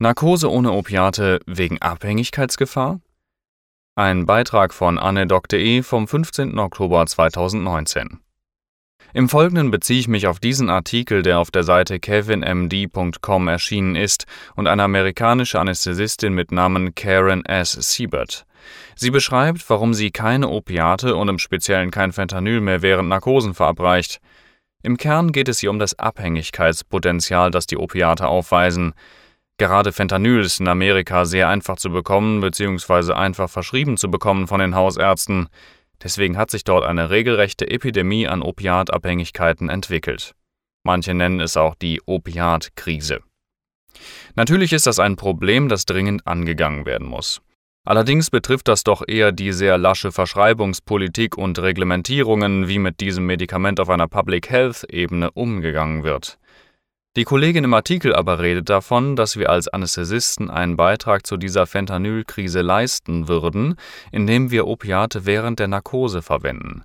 Narkose ohne Opiate wegen Abhängigkeitsgefahr? Ein Beitrag von anne.de vom 15. Oktober 2019. Im Folgenden beziehe ich mich auf diesen Artikel, der auf der Seite kevinmd.com erschienen ist und eine amerikanische Anästhesistin mit Namen Karen S. Siebert. Sie beschreibt, warum sie keine Opiate und im Speziellen kein Fentanyl mehr während Narkosen verabreicht. Im Kern geht es hier um das Abhängigkeitspotenzial, das die Opiate aufweisen. Gerade Fentanyl ist in Amerika sehr einfach zu bekommen bzw. einfach verschrieben zu bekommen von den Hausärzten. Deswegen hat sich dort eine regelrechte Epidemie an Opiatabhängigkeiten entwickelt. Manche nennen es auch die Opiatkrise. Natürlich ist das ein Problem, das dringend angegangen werden muss. Allerdings betrifft das doch eher die sehr lasche Verschreibungspolitik und Reglementierungen, wie mit diesem Medikament auf einer Public Health Ebene umgegangen wird. Die Kollegin im Artikel aber redet davon, dass wir als Anästhesisten einen Beitrag zu dieser Fentanylkrise leisten würden, indem wir Opiate während der Narkose verwenden.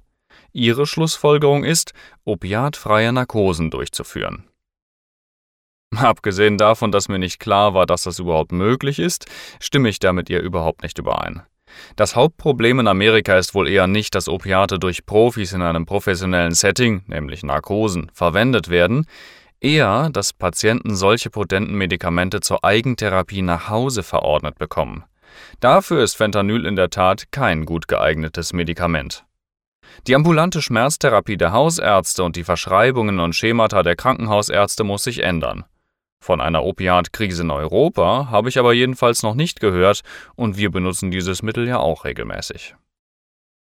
Ihre Schlussfolgerung ist, opiatfreie Narkosen durchzuführen. Abgesehen davon, dass mir nicht klar war, dass das überhaupt möglich ist, stimme ich da mit ihr überhaupt nicht überein. Das Hauptproblem in Amerika ist wohl eher nicht, dass Opiate durch Profis in einem professionellen Setting, nämlich Narkosen, verwendet werden, eher, dass Patienten solche potenten Medikamente zur Eigentherapie nach Hause verordnet bekommen. Dafür ist Fentanyl in der Tat kein gut geeignetes Medikament. Die ambulante Schmerztherapie der Hausärzte und die Verschreibungen und Schemata der Krankenhausärzte muss sich ändern. Von einer Opiatkrise in Europa habe ich aber jedenfalls noch nicht gehört und wir benutzen dieses Mittel ja auch regelmäßig.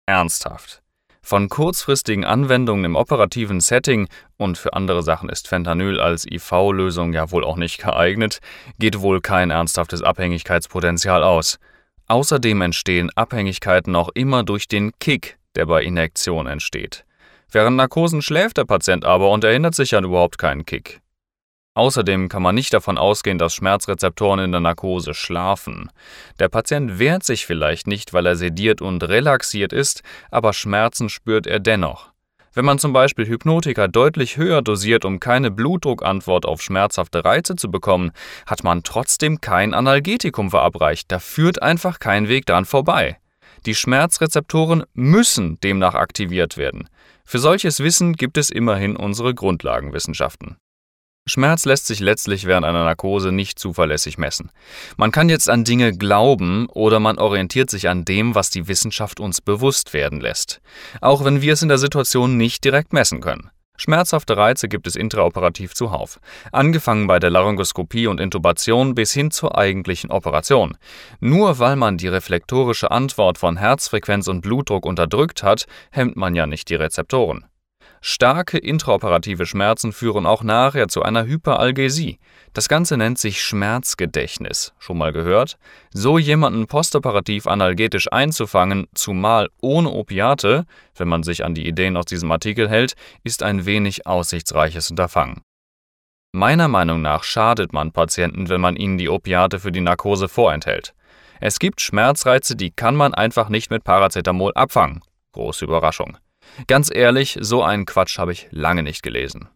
Ernsthaft. Von kurzfristigen Anwendungen im operativen Setting und für andere Sachen ist Fentanyl als IV-Lösung ja wohl auch nicht geeignet, geht wohl kein ernsthaftes Abhängigkeitspotenzial aus. Außerdem entstehen Abhängigkeiten auch immer durch den Kick, der bei Injektion entsteht. Während Narkosen schläft der Patient aber und erinnert sich an überhaupt keinen Kick. Außerdem kann man nicht davon ausgehen, dass Schmerzrezeptoren in der Narkose schlafen. Der Patient wehrt sich vielleicht nicht, weil er sediert und relaxiert ist, aber Schmerzen spürt er dennoch. Wenn man zum Beispiel Hypnotika deutlich höher dosiert, um keine Blutdruckantwort auf schmerzhafte Reize zu bekommen, hat man trotzdem kein Analgetikum verabreicht. Da führt einfach kein Weg dran vorbei. Die Schmerzrezeptoren müssen demnach aktiviert werden. Für solches Wissen gibt es immerhin unsere Grundlagenwissenschaften. Schmerz lässt sich letztlich während einer Narkose nicht zuverlässig messen. Man kann jetzt an Dinge glauben oder man orientiert sich an dem, was die Wissenschaft uns bewusst werden lässt, auch wenn wir es in der Situation nicht direkt messen können. Schmerzhafte Reize gibt es intraoperativ zuhauf, angefangen bei der Laryngoskopie und Intubation bis hin zur eigentlichen Operation. Nur weil man die reflektorische Antwort von Herzfrequenz und Blutdruck unterdrückt hat, hemmt man ja nicht die Rezeptoren. Starke intraoperative Schmerzen führen auch nachher zu einer Hyperalgesie. Das Ganze nennt sich Schmerzgedächtnis. Schon mal gehört? So jemanden postoperativ analgetisch einzufangen, zumal ohne Opiate, wenn man sich an die Ideen aus diesem Artikel hält, ist ein wenig aussichtsreiches Unterfangen. Meiner Meinung nach schadet man Patienten, wenn man ihnen die Opiate für die Narkose vorenthält. Es gibt Schmerzreize, die kann man einfach nicht mit Paracetamol abfangen. Große Überraschung. Ganz ehrlich, so einen Quatsch habe ich lange nicht gelesen.